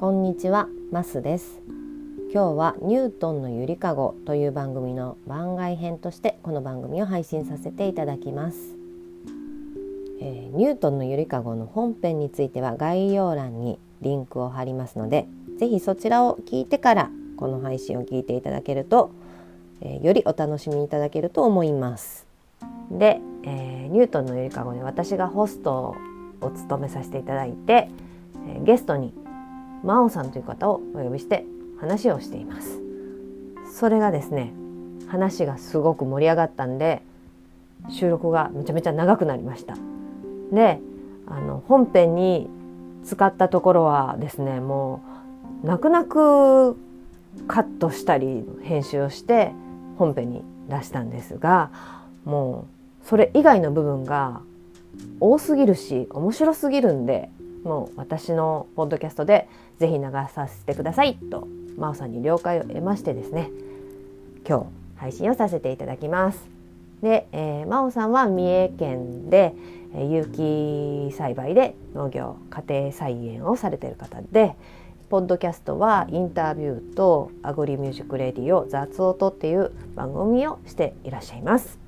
こんにちは、マスです。今日はニュートンのゆりかごという番組の番外編としてこの番組を配信させていただきます、えー、ニュートンのゆりかごの本編については概要欄にリンクを貼りますのでぜひそちらを聞いてからこの配信を聞いていただけると、えー、よりお楽しみいただけると思います。で、えー、ニュートンのゆりかごで私がホストを務めさせていただいて、えー、ゲストに真央さんという方をお呼びして話をしています。それがですね話がすごく盛り上がったんで収録がめちゃめちゃ長くなりました。であの本編に使ったところはですねもう泣く泣くカットしたり編集をして本編に出したんですがもうそれ以外の部分が多すぎるし面白すぎるんでもう私のポッドキャストでぜひ流させてください。と Maoさんに了解を得ましてですね。今日配信をさせていただきます。で、えー、 Maoさんは三重県で、え、有機栽培で農業家庭菜園をされている方でポッドキャストはインタビューとアグリミュージックレディオ雑音っていう番組をしていらっしゃいます。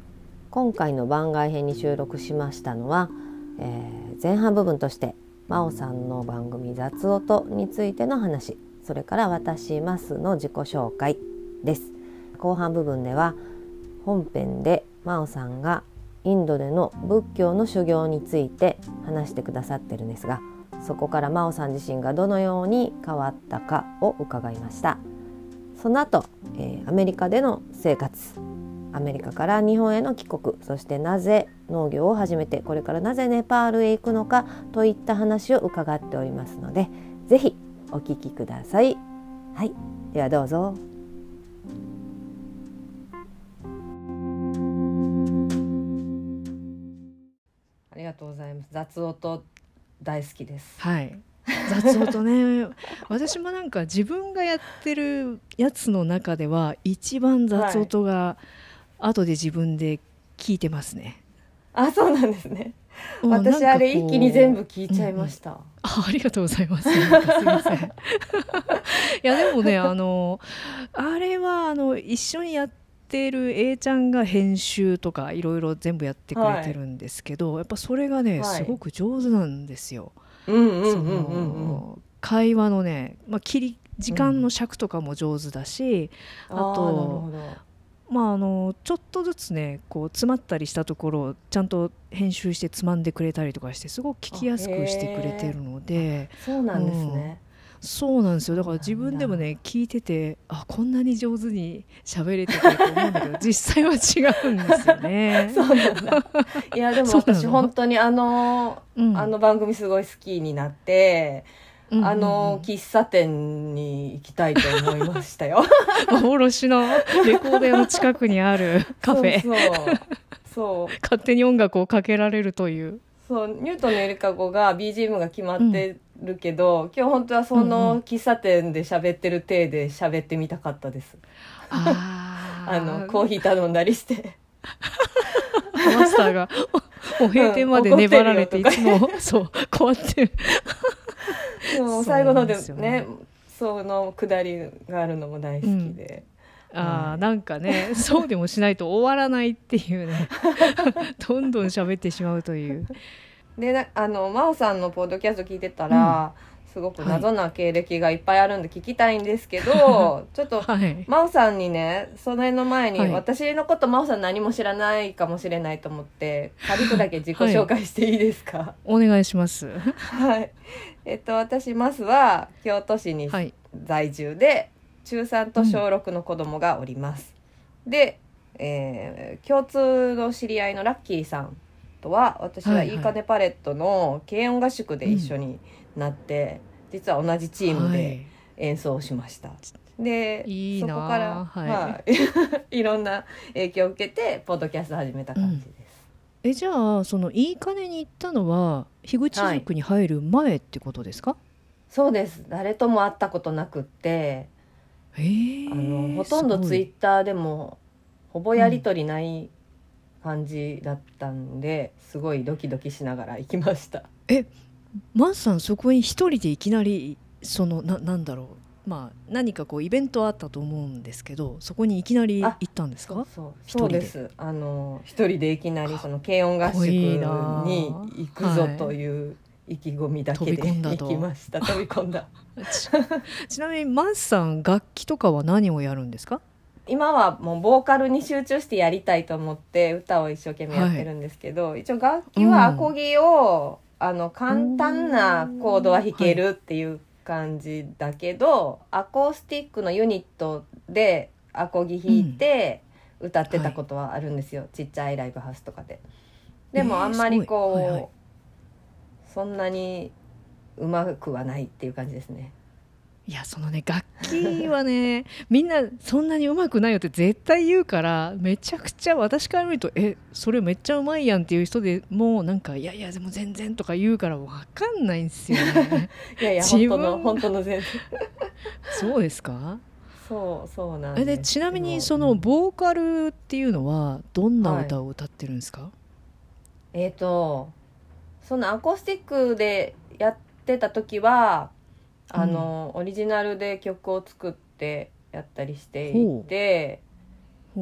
今回の番外編に収録しましたのは、えー、前半部分として真央さんの番組雑音についての話それから私マスの自己紹介です。後半部分では本編で真央さんがインドでの仏教の修行について話してくださってるんですがそこから真央さん自身がどのように変わったかを伺いました。その後、えー、アメリカでの生活。アメリカから日本への帰国そしてなぜ農業を始めてこれからなぜネパールへ行くのかといった話を伺っておりますので是非お聞きください。はい、ではどうぞ。ありがとうございます。雑音大好きです。はい。雑音ね 私もなんか自分がやってるやつの中では一番雑音が後で自分で聞いてますね。はい、あそうなんですね。私あれ一気に全部聞いちゃいました。うん、あありがとうございます。すみません。いやでもね あのあれはあの一緒にやってる A ちゃんが編集とかいろいろ全部やってくれてるんですけど、はい、やっぱそれがね、すごく上手なんですよ。会話のね、まあ、切り時間の尺とかも上手だし、うん、あとまあ、あのちょっとずつねこう詰まったりしたところをちゃんと編集してつまんでくれたりとかしてすごく聞きやすくしてくれてるのでそうなんですね、うん、そうなんですよ。だから自分でもね聞いててあこんなに上手に喋れてると思うんだけど 実際は違うんですよね。そうなんだ。いやでも私本当にあの、うん、あの番組すごい好きになって。あの喫茶店に行きたいと思いましたよ。幻のレコード屋の近くにある カフェ。そうそう勝手に音楽をかけられるという。そうニュートンのゆりかごが BGM が決まってるけど、うん、今日本当はその喫茶店で喋ってる体で喋ってみたかったです。あ あのコーヒー頼んだりして。マスターがもう閉店まで粘られていつもそうこうやって でも最後のでねそのくだりがあるのも大好きで。うん、あなんかね そうでもしないと終わらないっていうね。どんどん喋ってしまうという。であの真央さんのポッドキャスト聞いてたら、うん、すごく謎な経歴がいっぱいあるんで聞きたいんですけど、はい、ちょっと、はい、真央さんにねその辺の前に、はい、私のこと真央さん何も知らないかもしれないと思って軽くだけ自己紹介していいですか、お願いします。はい。えっと、私マスは京都市に在住で、はい、中3と小6の子供がおります。うん、で、えー、共通の知り合いのラッキーさんとは私はいいかねパレットの軽音合宿で一緒になって、うん、実は同じチームで演奏しました。はい、でそこから、はい、はい、いろんな影響を受けてポッドキャスト始めた感じです。うん。えじゃあそのいい金に行ったのは樋口塾に入る前ってことですか、はい、そうです。誰とも会ったことなくってあのほとんどツイッターでもほぼやり取りない感じだったんで、うん、すごいドキドキしながら行きました。えマンさんそこに一人でいきなりそのななんだろう。まあ何かこうイベントあったと思うんですけどそこにいきなり行ったんですか？そうそう。で。す。あの一人でいきなりその軽音合宿に行くぞという意気込みだけで行きました。飛び込んだ。ちちなみにマスさん楽器とかは何をやるんですか？今はもうボーカルに集中してやりたいと思って歌を一生懸命やってるんですけど、一応楽器はアコギを、あの簡単なコードは弾けるっていう感じだけど、アコースティックのユニットでアコギ弾いて歌ってたことはあるんですよ、ちっちゃいライブハウスとかで。でもえーあんまりこう、すごい。はいはい。そんなにうまくはないっていう感じですね。いやそのね楽器はね みんなそんなに上手くないよって絶対言うからめちゃくちゃ私から見るとえそれめっちゃうまいやんっていう人でもうなんかいやいやでも全然とか言うから分かんないんですよね。いやいや本当の本当の全然。そうですか？そうそうなんえです。でちなみにそのボーカルっていうのはどんな歌を歌ってるんですか、えっ、とそのアコースティックでやってた時はあの、オリジナルで曲を作ってやったりしていて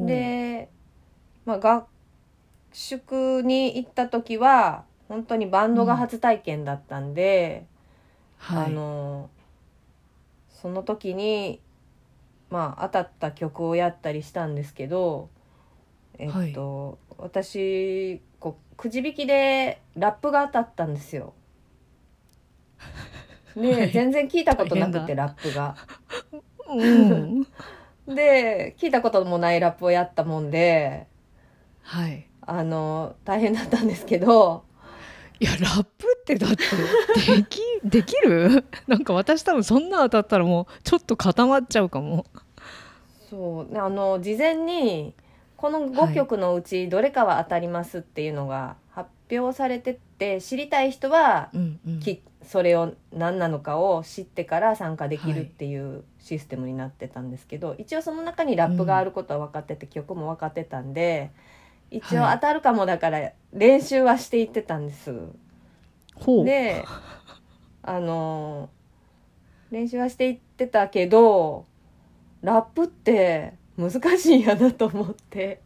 で、まあ、合宿に行った時は本当にバンドが初体験だったんで、あはい、のその時にまあ当たった曲をやったりしたんですけどえっと、私こうくじ引きでラップが当たったんですよ。で、はい。全然聞いたことなくてラップが。うん、で聞いたこともないラップをやったもんではい。あの大変だったんですけど。いやラップってだってでき できる？なんか私多分そんな当たったらもうちょっと固まっちゃうかも。そう。ねあの事前にこのは5い曲のうちどれかは当たりますっていうのが発表されてて知りたい人はうんうん。きそれを何なのかを知ってから参加できるっていうシステムになってたんですけど、一応その中にラップがあることは分かってて、曲も分かってたんで一応はい当たるかもだから練習はしていってたんです。ほうであの練習はしていってたけどラップって難しいんやなと思って。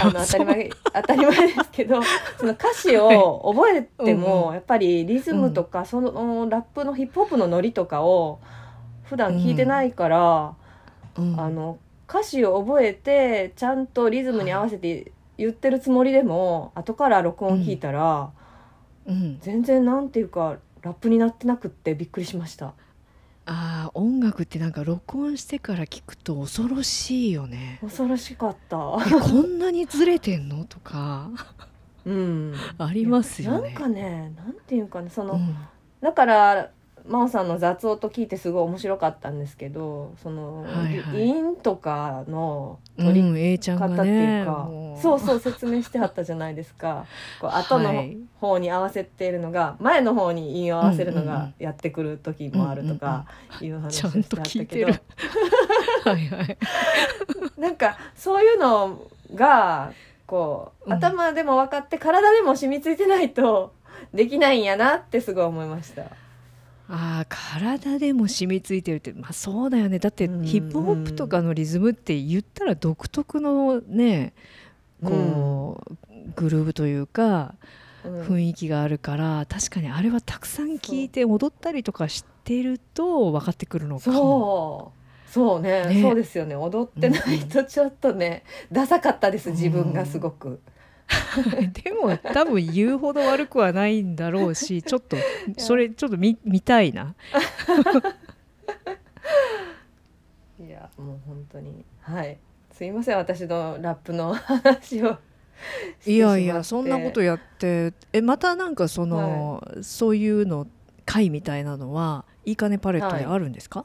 あの当たり前当たり前ですけど その歌詞を覚えても、うんうやっぱりリズムとか、そのラップのヒップホップのノリとかを普段聞いてないから、うん。あの歌詞を覚えてちゃんとリズムに合わせて言ってるつもりでも、後から録音聞いたら、うん、全然なんていうかラップになってなくってびっくりしました。あー音楽ってなんか録音してから聞くと恐ろしいよね。恐ろしかった。えこんなにずれてんの？とか。うん。ありますよね。なんかね、なんていうかね、その、うん。だから真央さんの雑音と聞いてすごい面白かったんですけどその、はいはい。韻とかのう取り方っていうねか、もそうそう説明してはったじゃないですか。こう後のはい。方に合わせているのが前の方に韻を合わせるのうんうん。がやってくる時もあるとかいう話をしてはったけど、なんかそういうのがこう、うん頭でも分かって体でも染みついてないとできないんやなってすごい思いました。あー体でも染みついてるってまあそうだよね。だってうんヒップホップとかのリズムって言ったら独特のねこう、グルーヴというかうん。雰囲気があるから確かにあれはたくさん聞いて踊ったりとかしてると分かってくるのかも。そう。そうね。ね。そうですよね。踊ってないとちょっとね、ダサかったです自分がすごく、でも多分言うほど悪くはないんだろうし ちょっとそれちょっと見見たいな。いやもう本当に。はい。すいません私のラップの話をいやいやそんなことやってえまたなんかその、そういうの会みたいなのはいいかねパレットであるんですか、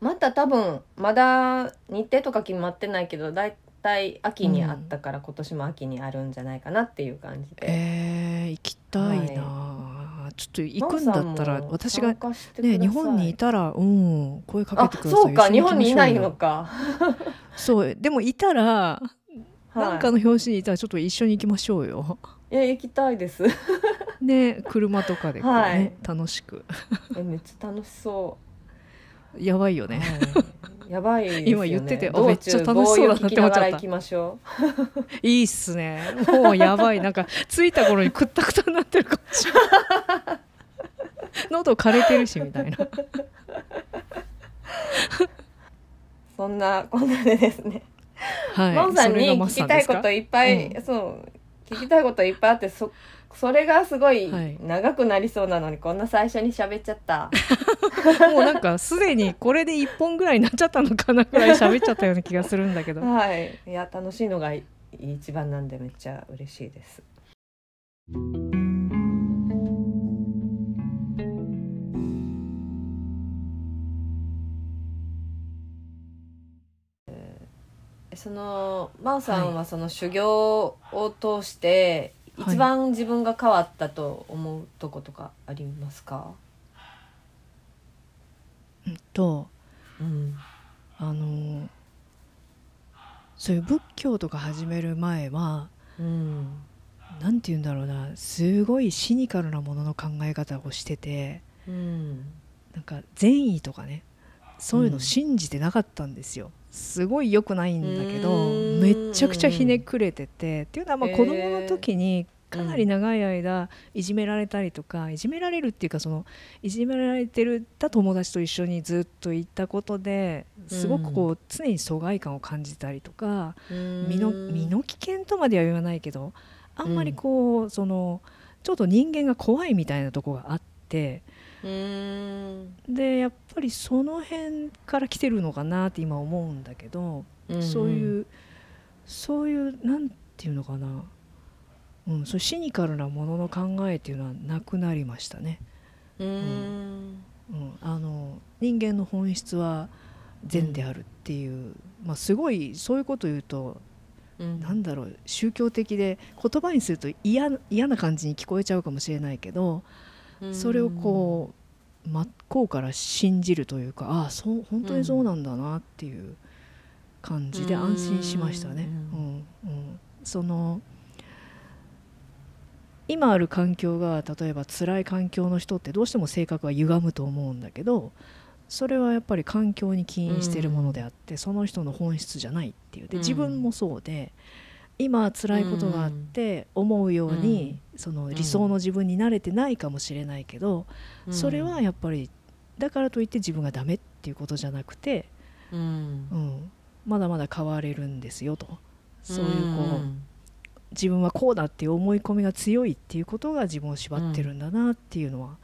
また多分まだ日程とか決まってないけどだいたい秋にあったから、今年も秋にあるんじゃないかなっていう感じで、えー行きたいな、ちょっと行くんだったら私がね日本にいたらうん声かあけてください。そうか日本にいないのか、そうでもいたら、はい、なんかの表紙にいたらちょっと一緒に行きましょうよ。いや行きたいです。ね車とかでこうね、はい。楽しく。えめっちゃ楽しそやばいよう、ね、はいやばいですよね今言っててめっちゃ楽しそうだなって思っちゃった。いいっすね。もうやばい。なんか着いた頃にくったくたになってるかもしれない。喉枯れてるしみたいな。うそんなこんなでですね。はい。さんに聞きたいこといっぱい、うそう聞きたいこといっぱいあってそそれがすごいはい。長くなりそうなのに、こんな最初に喋っちゃった。もうなんかすでにこれで1本ぐらいになっちゃったのかなぐらい喋っちゃったような気がするんだけど。はい。いや楽しいのがい一番なんでめっちゃ嬉しいです。その真央さんはその修行を通してはい一番自分が変わったと思うとことかありますか、うんとうん。あのそういう仏教とか始める前はうん。なんて言うんだろうなすごいシニカルなものの考え方をしててうん。なんか善意とかねそういうの信じてなかったんですよ、すごい良くないんだけどうん。めっちゃくちゃひねくれててっていうのはまあ子供の時にかなり長い間いじめられたりとかいじめられるっていうかそのいじめられてるた友達と一緒にずっといたことですごくこう常に疎外感を感じたりとか身の身の危険とまでは言わないけどあんまりこうそのちょっと人間が怖いみたいなとこがあってうんでやっぱりその辺から来てるのかなって今思うんだけど、そういうそういうなんていうのかな、うん、そういうシニカルなものの考えっていうのはなくなりましたね。うん。うん、あの人間の本質は善であるっていう、まあ、すごいそういうこと言うとうん。なんだろう宗教的で言葉にすると嫌嫌な感じに聞こえちゃうかもしれないけど、それをこう真っ向から信じるというかああそう本当にそうなんだなっていう感じでうん。安心しましたね。ううん。うん、その今ある環境が例えば辛い環境の人ってどうしても性格は歪むと思うんだけどそれはやっぱり環境に起因しているものであって、その人の本質じゃないっていう。でうん。自分もそうで今辛いことがあって思うように、その理想の自分に慣れてないかもしれないけど、それはやっぱりだからといって自分がダメっていうことじゃなくて、うん。うん、まだまだ変われるんですよと。そういうこう、ん。自分はこうだっていう思い込みが強いっていうことが自分を縛ってるんだなっていうのは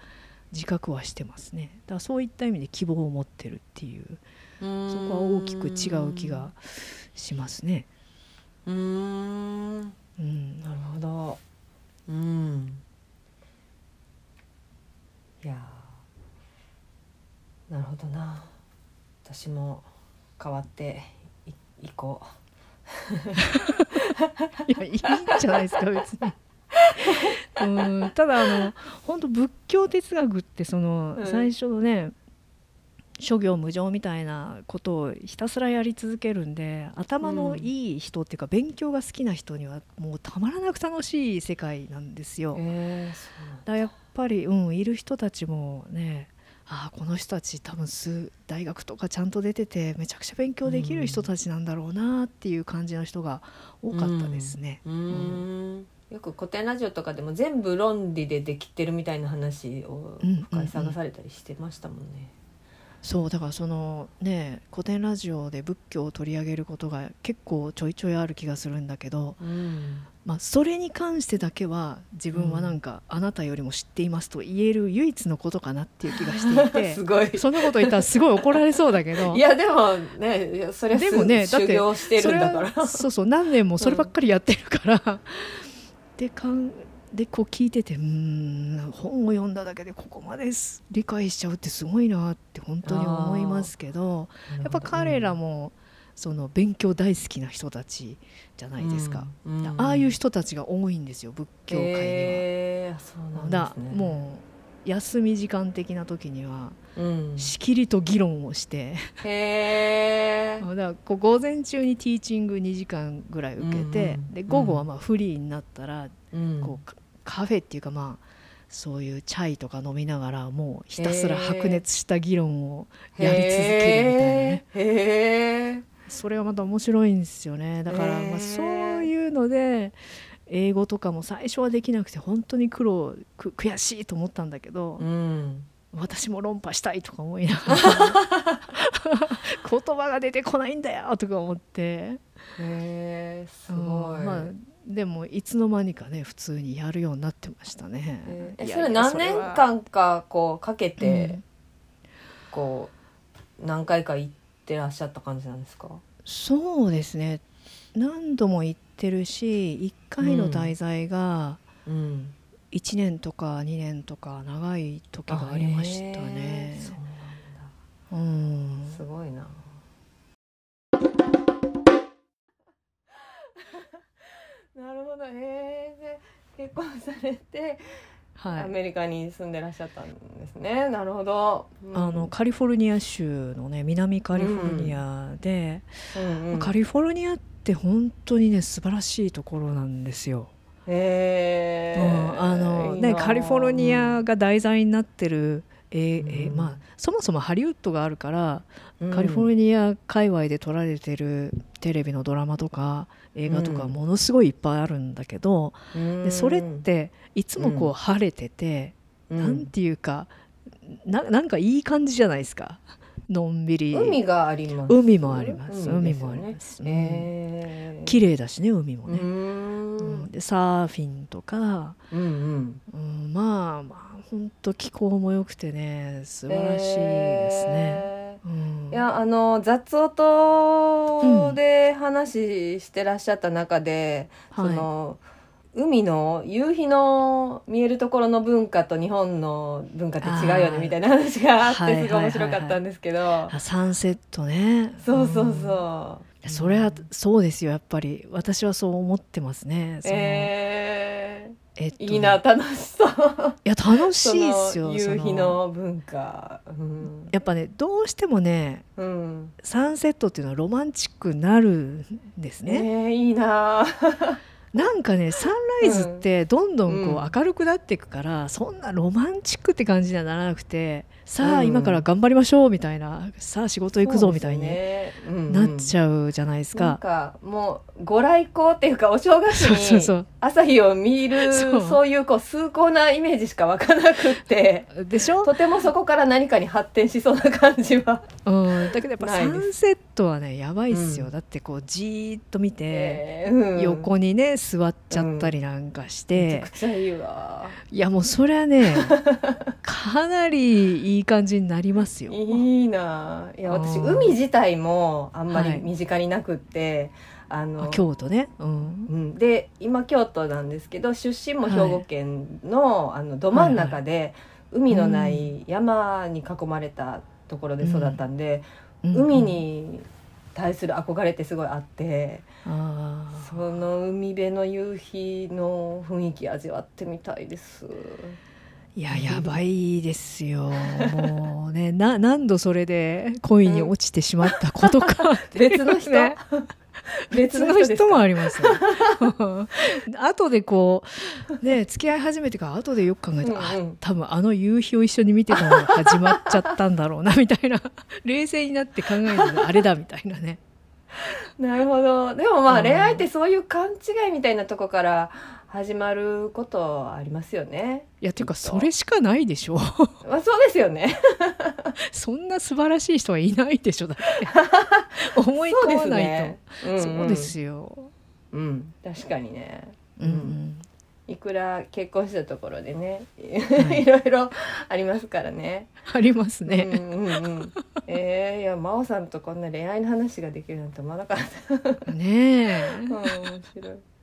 自覚はしてますね。だからそういった意味で希望を持ってるっていうそこは大きく違う気がしますね。うーん。なうん、るほど。うん。いやーなるほどな。私も変わっていいこ いやいいんじゃないですか別に。うんただあの本当仏教哲学ってその、うん。最初のね諸行無常みたいなことをひたすらやり続けるんで頭のいい人っていうか、勉強が好きな人にはもうたまらなく楽しい世界なんですよ。うえー、だやっぱり、うん、いる人たちもねああこの人たち多分数大学とかちゃんと出ててめちゃくちゃ勉強できる人たちなんだろうなっていう感じの人が多かったですね。うーんよく古典ラジオとかでも全部論理でできてるみたいな話をうん深井さんがされたりしてましたもんね。そうだからそのね古典ラジオで仏教を取り上げることが結構ちょいちょいある気がするんだけど、うん。まあ、それに関してだけは自分はなんか、あなたよりも知っていますと言える唯一のことかなっていう気がしていて すごい。そんなこと言ったらすごい怒られそうだけど。いやでもねそれでもねだって修行してるんだから。そそうそう何年もそればっかりやってるから、でかんでこう聞いててうーん本を読んだだけでここまです理解しちゃうってすごいなって本当に思いますけどやっぱ彼らもその勉強大好きな人たちじゃないですか、うんうん。ああいう人たちが多いんですよ仏教界には。へーそうなんだね。もう休み時間的な時にはうん、しきりと議論をして。だからこう午前中にティーチング2時間ぐらい受けて、うんうんで午後はまあフリーになったらうん。こうカカフェっていうかまあそういうチャイとか飲みながらもうひたすら白熱した議論をやり続けるみたいなね。へー。へそれがまた面白いんですよね。だからまあそういうので英語とかも最初はできなくて本当に苦労く悔しいと思ったんだけど、ーうん。私も論破したいとか思いながら 言葉が出てこないんだよとか思って。へえすごい、うんまあでもいつの間にかね普通にやるようになってましたね。えそれ何年は間かこうかけて、うん。こう何回か行ってらっしゃった感じなんですか？そうですね。何度も行ってるし1回の滞在がうん。1年とか2年とか長い時がありましたへねううんなんだ。すごいななるほど。へえで結婚されて、はい、アメリカに住んでらっしゃったんですね。なるほど、うん。あのカリフォルニア州のね南カリフォルニアで、うんうん。カリフォルニアって本当にね素晴らしいところなんですよ。へえうん。あのね、カリフォルニアが題材になってる、えーえーうんまあ、そもそもハリウッドがあるから、うん。カリフォルニア界隈で撮られてるテレビのドラマとか映画とかうん。ものすごいいっぱいあるんだけど、うん。でそれっていつもこううん。晴れてて、うん。なんていうかななんかいい感じじゃないですか？のんびり。海があります。海もあります。海もあります。うん。へえ綺麗だしね海もうね、ん。うん。でサーフィンとか、うん、まあまあ本当気候も良くてね素晴らしいですね。いやあの雑音で話してらっしゃった中で、はい。その海の夕日の見えるところの文化と日本の文化って違うよねみたいな話があっはいてすごい面白かったんですけど、あサンセットね。そうそうう。ん。そう。それはそうですよやっぱり。私はそう思ってますね。そのええっといいな楽しそう。いや楽しそいですよ の夕日その文化。うん。やっぱねどうしてもねうん。サンセットっていうのはロマンチックになるんですね。ねいいな。なんかねサンライズってどんどんこうんう明るくなっていくから、そんなロマンチックって感じにはならなくてさあ、うん今から頑張りましょうみたいな。さあ仕事行くぞみたいにになっちゃうじゃないですなんか。かもうご来光っていうかお正月に朝日を見るそう。いうこう崇高なイメージしか湧かなくってでしょ、とてもそこから何かに発展しそうな感じは、うん、だけどやっぱサンセットはねやばいっすよ、うん。だってこうじーっと見て、えーうん。横にね座っちゃったりなんかしめちてゃく、ちゃいいわ。いやもうそれはね かなりいい感じになりますよ。いいな。いや私海自体もあんまはい。り身近になくって、あのあ京都ね、うん、うん、で今京都なんですけど出身も兵庫県の,、あのど真ん中で、海のない山に囲まれたところで育ったんで、うん。海に対する憧れってすごいあって、あその海辺の夕日の雰囲気味わってみたいです。ーいややばいですよ。もうね な何度それで恋に落ちてしまったことか。っていう別の人、ね 別の人もありますよ。後でこうね付き合い始めてから後でよく考えて、うんうん。あ多分あの夕日を一緒に見てたのが始まっちゃったんだろうなみたいな。冷静になって考えるとあれだみたいなね。なるほど。でもまあ、うん。恋愛ってそういう勘違いみたいなとこから始まることありますよね。いやっていうかそれしかないでしょ まあ、そうですよね。そんな素晴らしい人はいないでしょだって 思い込まないとね。うんうんそうですよ。うん、確かにね。うんうんいくら結婚したところでね、いいろいろありますからね。ありますね。うんうんうん。えー、いや真央さんとこんな恋愛の話ができるなんて思わなかった。ねえ。うん、面白い。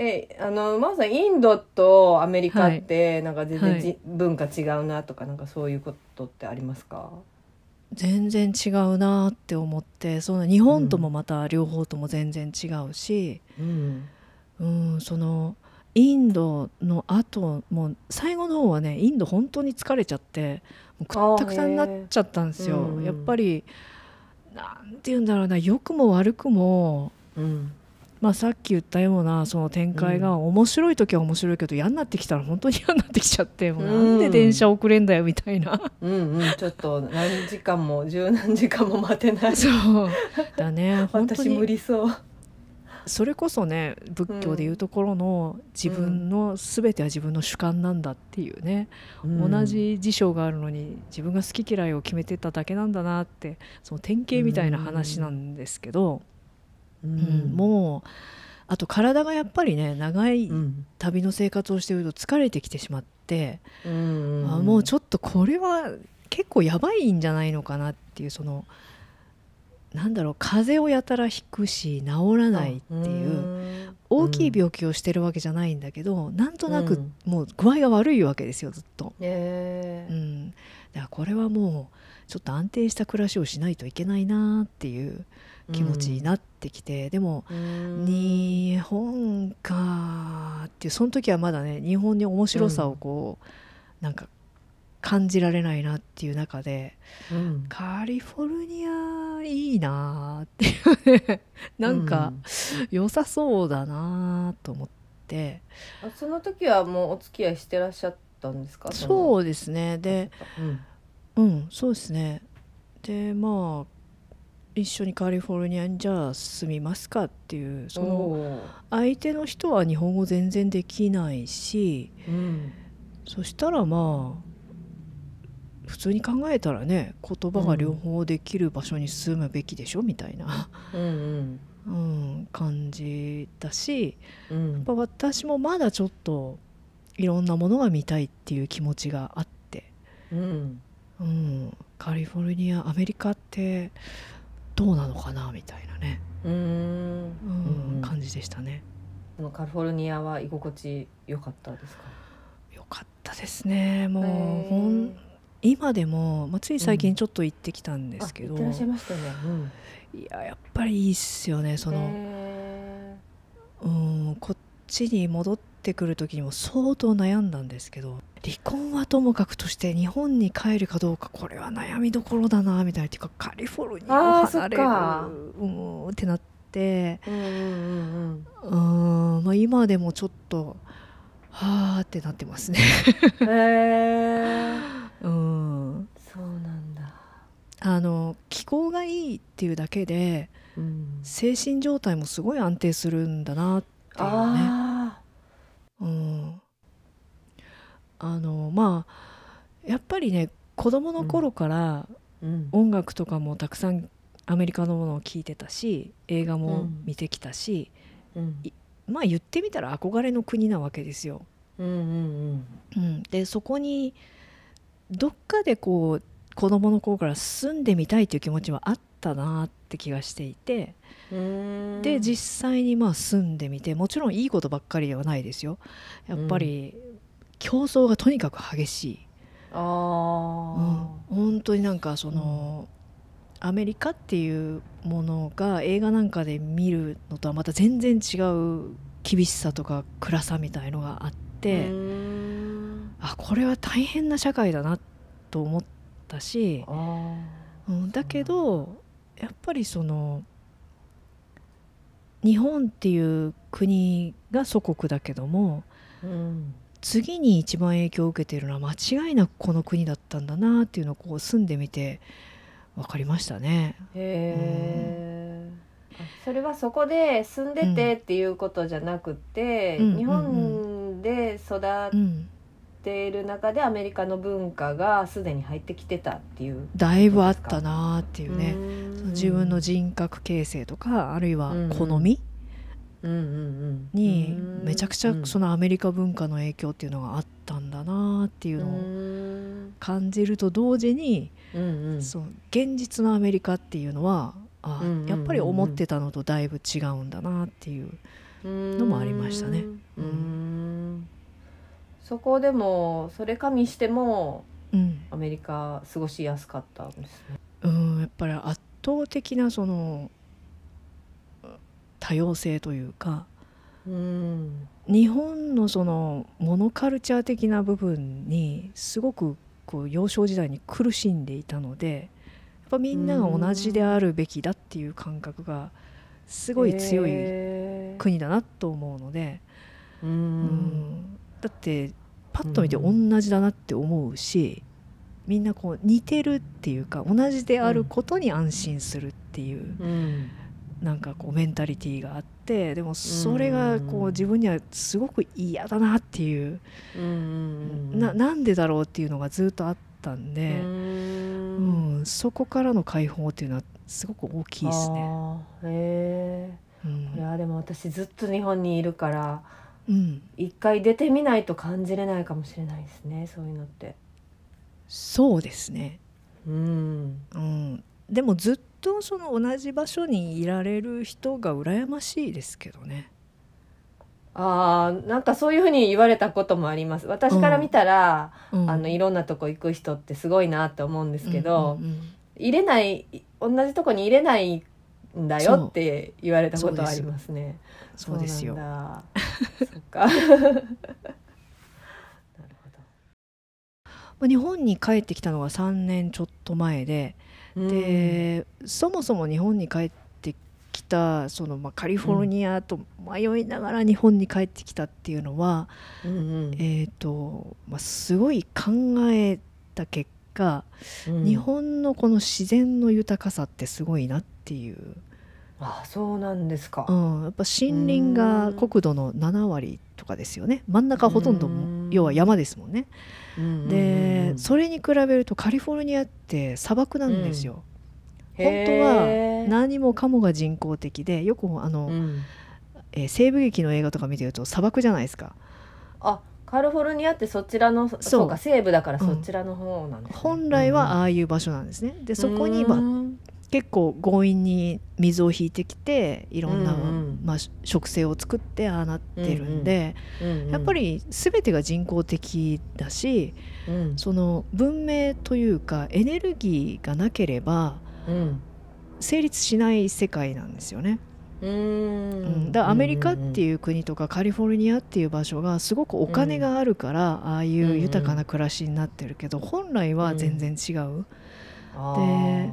え、あの真央さんインドとアメリカってなんか全然じ、はい文化違うなとかなんかそういうことってありますか？全然違うなって思ってその日本ともまた両方とも全然違うし、うん。うん、そのインドの後もう最後の方はねインド本当に疲れちゃってもうくったくたになっちゃったんですよ。うんやっぱりなんて言うんだろうな良くも悪くもうん。まあ、さっき言ったようなその展開が面白い時は面白いけど嫌になってきたら本当に嫌になってきちゃってもうなんで電車遅れんだよみたいな、うんうんちょっと何時間も十何時間も待てない。そう。だね本当私無に理そう。それこそね仏教でいうところの自分の全ては自分の主観なんだっていうね、同じ事象があるのに自分が好き嫌いを決めてただけなんだなってその典型みたいな話なんですけど、うん、うん。もうあと体がやっぱりね長いうん。旅の生活をしていると疲れてきてしまって、うんあもうちょっとこれは結構やばいんじゃないのかなっていうそのなんだろう風邪をやたらひくし治らないっていう大きい病気をしてるわけじゃないんだけど、なんとなくうん。もう具合が悪いわけですよずっと。えうん、だからこれはもうちょっと安定した暮らしをしないといけないなっていう気持ちになってきて、でも日本かっていうその時はまだね日本に面白さをこう、なんか感じられないなっていう中でうん。カリフォルニアいいなっていうね なんか良さそうだなと思って、あその時はもうお付き合いしてらっしゃったんですか？そうですね。でうん。うんそうですね。でまあ一緒にカリフォルニアにじゃあ住みますかっていうその相手の人は日本語全然できないしうん。そしたらまあ普通に考えたらね言葉が両方できる場所に住むべきでしょみたいな、うん。うん、感じだしうん。やっぱ私もまだちょっといろんなものが見たいっていう気持ちがあって、うん。うん、カリフォルニアアメリカってどうなのかなみたいなね、うん。うんうん感じでしたね。そのカリフォルニアは居心地良かったですか？よかったですね。もうほん今でも、まあ、つい最近ちょっと行ってきたんですけど、あ行ってらっしゃいましたよね。うん。いややっぱりいいっすよねその、へうんこっちに戻ってくる時にも相当悩んだんですけど離婚はともかくとして日本に帰るかどうかこれは悩みどころだなみたいなっていうかカリフォルニアを離れるか。うんってなってーうんまあ、今でもちょっとはあってなってますね。うん。そうなんだ。あの気候がいいっていうだけでうん。精神状態もすごい安定するんだなっていうね。あうん、あのまあやっぱりね子供の頃から音楽とかもたくさんアメリカのものを聴いてたし映画も見てきたし、うん。まあ言ってみたら憧れの国なわけですよ。うんうんうん、でそこにどっかでこう子供の頃から住んでみたいという気持ちはあったなって気がしていて。うん。で実際にまあ住んでみてもちろんいいことばっかりではないですよ。やっぱり競争がとにかく激しい、あうん。あ本当になんかその、アメリカっていうものが映画なんかで見るのとはまた全然違う厳しさとか暗さみたいのがあって、うん。あこれは大変な社会だなと思ったし、あうん、だけどやっぱりその日本っていう国が祖国だけどもーうん次に一番影響を受けているのは間違いなくこの国だったんだなっていうのをこう住んでみて分かりましたね。へそれはそこで住んでてっていうことじゃなくて、うん。日本で育うん、っている中でアメリカの文化がすでに入ってきてたっていう。だいぶあったなっていうね、自分の人格形成とかあるいはうん好みうん。うんうんにうん。めちゃくちゃそのアメリカ文化の影響っていうのがあったんだなっていううのをん。感じると同時にうんうん。そう現実のアメリカっていうのはあ、うやっぱり思ってたのとだいぶ違うんだなっていうのもありましたね。うーんそこでもそれ加味してもうん、アメリカ過ごしやすかったんですね。うん、やっぱり圧倒的なその多様性というかうん。日本のそのモノカルチャー的な部分にすごくこう幼少時代に苦しんでいたのでやっぱみんなが同じであるべきだっていう感覚がすごい強いへ国だなと思うので、ううんんだってパッと見て同じだなって思うし、みんなこう似てるっていうか同じであることに安心するっていう、うん。なんかこうメンタリティーがあってでもそれがこう自分にはすごく嫌だなっていう、うんななんでだろうっていうのがずっとあったんで、うん。そこからの解放っていうのはすごく大きいですね。へうえいんやでも私ずっと日本にいるからうん、一回出てみないと感じれないかもしれないですねそういうのって。そうですね、うん。うん、でもずっとその同じ場所にいられる人が羨ましいですけどね。あーなんかそういうふうに言われたこともあります。私から見たら、うん。あのいろんなとこ行く人ってすごいなって思うんですけど、うんうんうん。入れない同じとこに入れないんだよって言われたことはありますね。そうですよ。そ っか。なるまあ日本に帰ってきたのが3年ちょっと前で、ほどでそもそも日本に帰ってきたその、まあ、カリフォルニアと迷いながら日本に帰ってきたっていうのは、うんうん。えーとまあ、すごい考えた結果、うん。日本のこの自然の豊かさってすごいなっていう、あそうなんですか、うん、やっぱ森林が国土の7割とかですよね。真ん中ほとんどうん要は山ですもんね。うん。うんうんうんでそれに比べるとカリフォルニアって砂漠なんですよ。本当へー。は何もかもが人工的でよくあの、うん。えー西部劇の映画とか見てると砂漠じゃないですか。あカリフォルニアってそちらのそう。か西部だからそちらの方なんです、ね。本来はああいう場所なんですね。でそこに、ま結構強引に水を引いてきていろんな、うんうん。まあ、植生を作ってああなってるんで、うんうん。やっぱり全てが人工的だしうん。その文明というかエネルギーがなければうん。成立しない世界なんですよね。ううん。ん、だからアメリカってういう国とかカリフォルニアっていう場所がすごくお金があるから、ああいう豊かな暮らしになってるけど本来は全然違う、で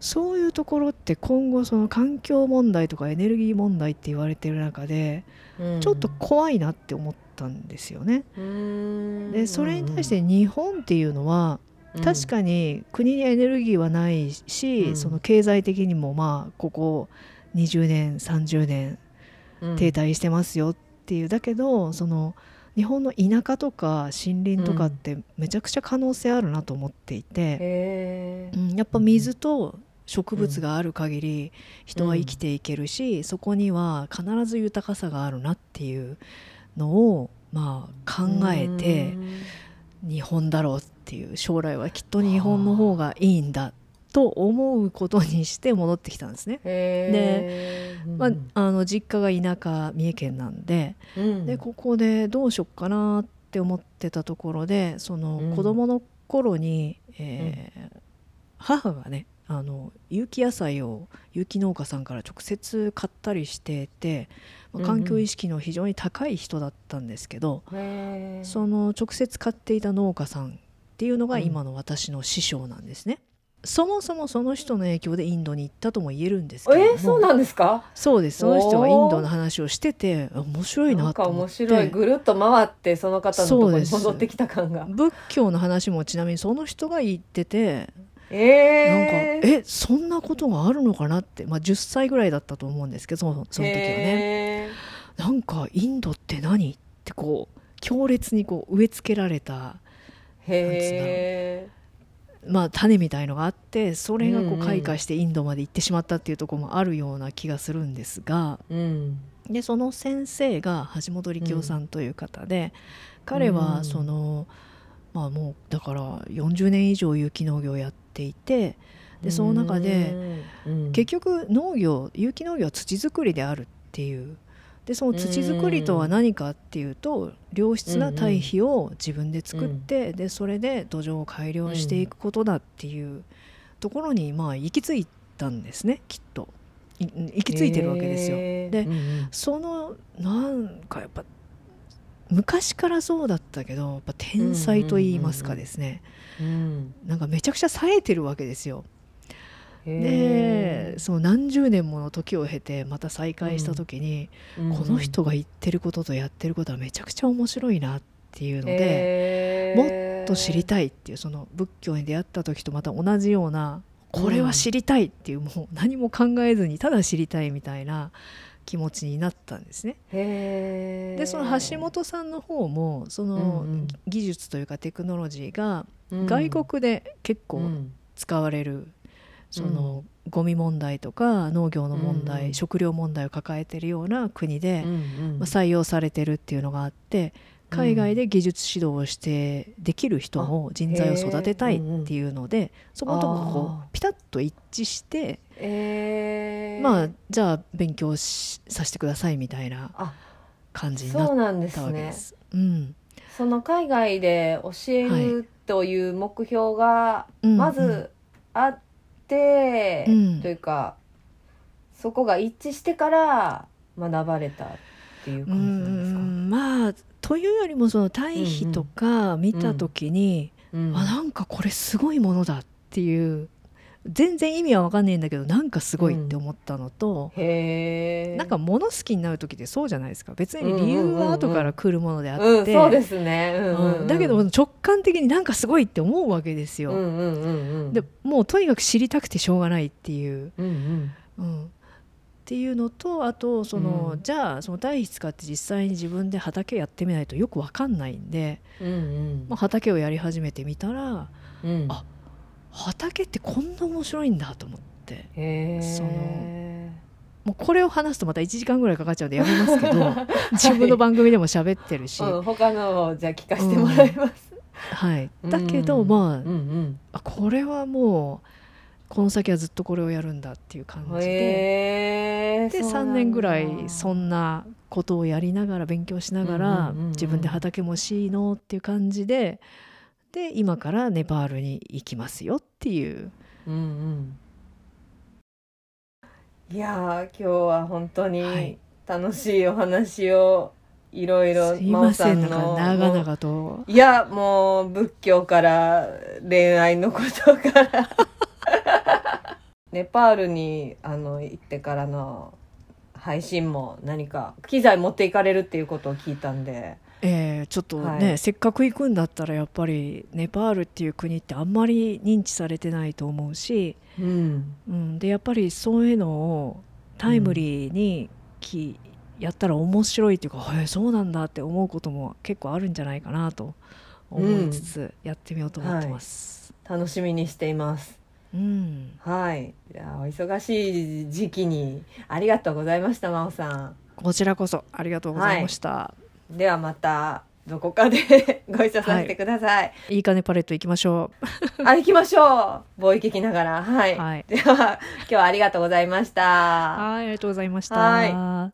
そういうところって今後その環境問題とかエネルギー問題って言われてる中でちょっと怖いなって思ったんですよね。でそれに対して日本っていうのは確かに国にエネルギーはないし、うん。その経済的にもまあここ20年30年停滞してますよっていう。だけどその日本の田舎とか森林とかってめちゃくちゃ可能性あるなと思っていて、へうんやっぱ水と植物がある限り人は生きていけるし、そこには必ず豊かさがあるなっていうのをまあ考えて日本だろうっていう将来はきっと日本の方がいいんだと思うことにして戻ってきたんですね。でまあ、あの実家が田舎三重県なんででここでどうしよっかなって思ってたところでそのうん。子供の頃に、えー母がねあの有機野菜を有機農家さんから直接買ったりしてて、まあ環境意識の非常に高い人だったんですけど、その直接買っていた農家さんっていうのがうん。今の私の師匠なんですね。そもそもその人の影響でインドに行ったとも言えるんですけれども。えそうなんですか？そうです。その人がインドの話をしててあ面白いなと思って。面白い。ぐるっと回ってその方のところに戻ってきた感が。仏教の話もちなみにその人が言っててなんかえー。えそんなことがあるのかなって、まあ、10歳ぐらいだったと思うんですけどその時はね。へなんかインドって何ってこう強烈にこう植え付けられた、ーへまあ、種みたいのがあってそれがこうんううん開花してインドまで行ってしまったっていうところもあるような気がするんですが。ーうん。でその先生が橋本力夫さんという方で、彼はその、まあもうだから40年以上有機農業をやっていてでその中でうん。結局農業有機農業は土作りであるっていう。でその土作りとは何かっていうと良質な堆肥を自分で作って、でそれで土壌を改良していくことだっていうところにまあ行き着いたんですねきっと。い行き着いてるわけですよ。でそのなんかやっぱ昔からそうだったけどやっぱ天才と言いますかですね、うんなんかめちゃくちゃ冴えてるわけですよ。でそう何十年もの時を経てまた再会した時に、うん。この人が言ってることとやってることはめちゃくちゃ面白いなっていうので、もっと知りたいっていうその仏教に出会った時とまた同じようなこれは知りたいっていう、もう何も考えずにただ知りたいみたいな気持ちになったんですね。でその橋本さんの方もそのうん技術というかテクノロジーがうん。外国で結構うん。使われる、そのゴミ問題とか農業の問題、うん。食料問題を抱えているような国で、まあ、採用されてるっていうのがあって海外で技術指導をしてできる人も人材を育てたいっていうのでそことここあー。ピタッと一致してえー。まあじゃあ勉強しさせてくださいみたいなあ感じになっそうなんです。たわけねです。うん。その海外で教えるという目標がうんまずあって、うん。というかそこが一致してから学ばれたっていうう感じなんですか、んまあというよりもその対比とか見た時に、うん。あなんかこれすごいものだっていう全然意味は分かんないんだけどなんかすごいって思ったのと、へえなんか物好きになる時ってそうじゃないですか別に理由は後から来るものであって、うんそうですね、うんうんうん。うん。だけど直感的になんかすごいって思うわけですよ。うんうんうんうんでもうとにかく知りたくてしょうがないっていう、うんうん。うん、っていうのとあとその、うん。じゃあその堆肥使って実際に自分で畑やってみないとよくわかんないんで、うんうん。まあ、畑をやり始めてみたらうん。あ畑ってこんな面白いんだと思って。そのもうこれを話すとまた1時間ぐらいかかっちゃうんでやめますけど 自分の番組でも喋ってるし、うん、他のをじゃあ聞かせてもらいます、はい、だけど、うんまあうんうん。あこれはもうこの先はずっとこれをやるんだっていう感じで。で3年ぐらいそんなことをやりながら勉強しながらうんうんうんうん。自分で畑もしいのっていう感じでで今からネパールに行きますよっていう。うんうん。いやー今日は本当にはい。楽しいお話をいろいろすいませんの。長々と。いやもう仏教から恋愛のことから。ネパールにあの行ってからの配信も何か機材持っていかれるっていうことを聞いたんでえーちょっとね、はい。せっかく行くんだったらやっぱりネパールっていう国ってあんまり認知されてないと思うし、うん。うん、でやっぱりそういうのをタイムリーにき、やったら面白いっていうか「へえそうなんだ」って思うことも結構あるんじゃないかなと思いつつやってみようと思ってます。楽しみにしています。うん、はい。いやお忙しい時期にありがとうございました真央さん。こちらこそありがとうございました。ではまたどこかで ご一緒させてください、い。いかねパレット行きましょあ行きましょう。貿易聞きながら。はい、はい。では今日はありがとうございました。う。はい、ありがとうございました。は